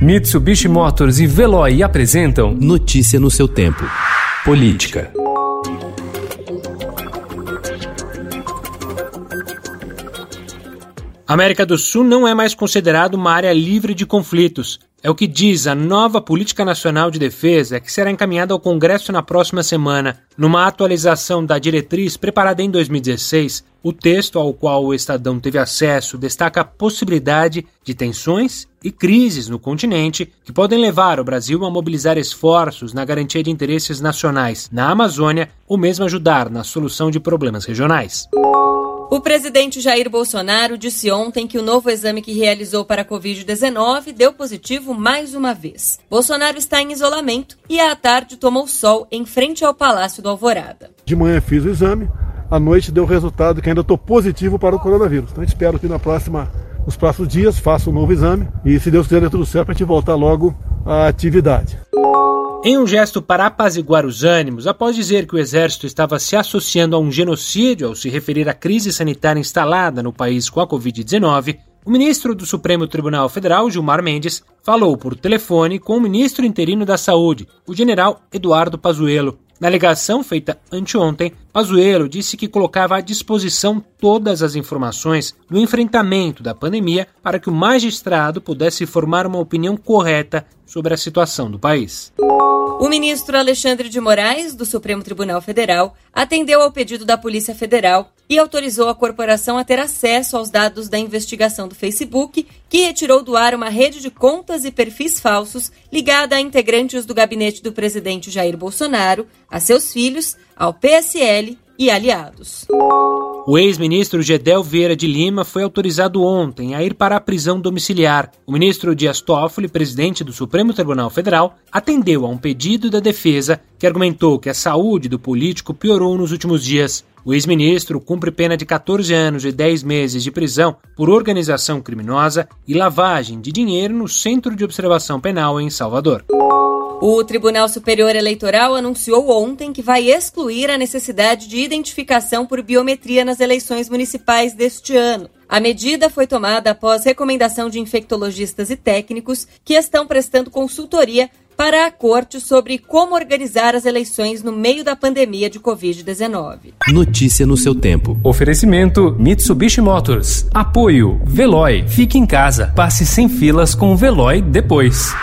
Mitsubishi Motors e Veloy apresentam Notícia no seu tempo. Política. A América do Sul não é mais considerado uma área livre de conflitos. É o que diz a nova Política Nacional de Defesa, que será encaminhada ao Congresso na próxima semana. Numa atualização da diretriz preparada em 2016, o texto ao qual o Estadão teve acesso destaca a possibilidade de tensões e crises no continente que podem levar o Brasil a mobilizar esforços na garantia de interesses nacionais na Amazônia ou mesmo ajudar na solução de problemas regionais. O presidente Jair Bolsonaro disse ontem que o novo exame que realizou para a Covid-19 deu positivo mais uma vez. Bolsonaro está em isolamento e à tarde tomou sol em frente ao Palácio do Alvorada. De manhã fiz o exame, à noite deu o resultado que ainda estou positivo para o coronavírus. Então espero que na próxima, nos próximos dias faça um novo exame e se Deus quiser tudo certo para a gente voltar logo à atividade. Em um gesto para apaziguar os ânimos, após dizer que o exército estava se associando a um genocídio ao se referir à crise sanitária instalada no país com a Covid-19, o ministro do Supremo Tribunal Federal, Gilmar Mendes, falou por telefone com o ministro interino da Saúde, o general Eduardo Pazuello. Na alegação feita anteontem, Pazuello disse que colocava à disposição todas as informações do enfrentamento da pandemia para que o magistrado pudesse formar uma opinião correta sobre a situação do país. O ministro Alexandre de Moraes, do Supremo Tribunal Federal, atendeu ao pedido da Polícia Federal e autorizou a corporação a ter acesso aos dados da investigação do Facebook, que retirou do ar uma rede de contas e perfis falsos ligada a integrantes do gabinete do presidente Jair Bolsonaro, a seus filhos, ao PSL e aliados. O ex-ministro Gedel Vieira de Lima foi autorizado ontem a ir para a prisão domiciliar. O ministro Dias Toffoli, presidente do Supremo Tribunal Federal, atendeu a um pedido da defesa que argumentou que a saúde do político piorou nos últimos dias. O ex-ministro cumpre pena de 14 anos e 10 meses de prisão por organização criminosa e lavagem de dinheiro no Centro de Observação Penal em Salvador. O Tribunal Superior Eleitoral anunciou ontem que vai excluir a necessidade de identificação por biometria nas eleições municipais deste ano. A medida foi tomada após recomendação de infectologistas e técnicos que estão prestando consultoria para a corte sobre como organizar as eleições no meio da pandemia de Covid-19. Notícia no seu tempo. Oferecimento Mitsubishi Motors. Apoio Veloy. Fique em casa. Passe sem filas com o Veloy depois.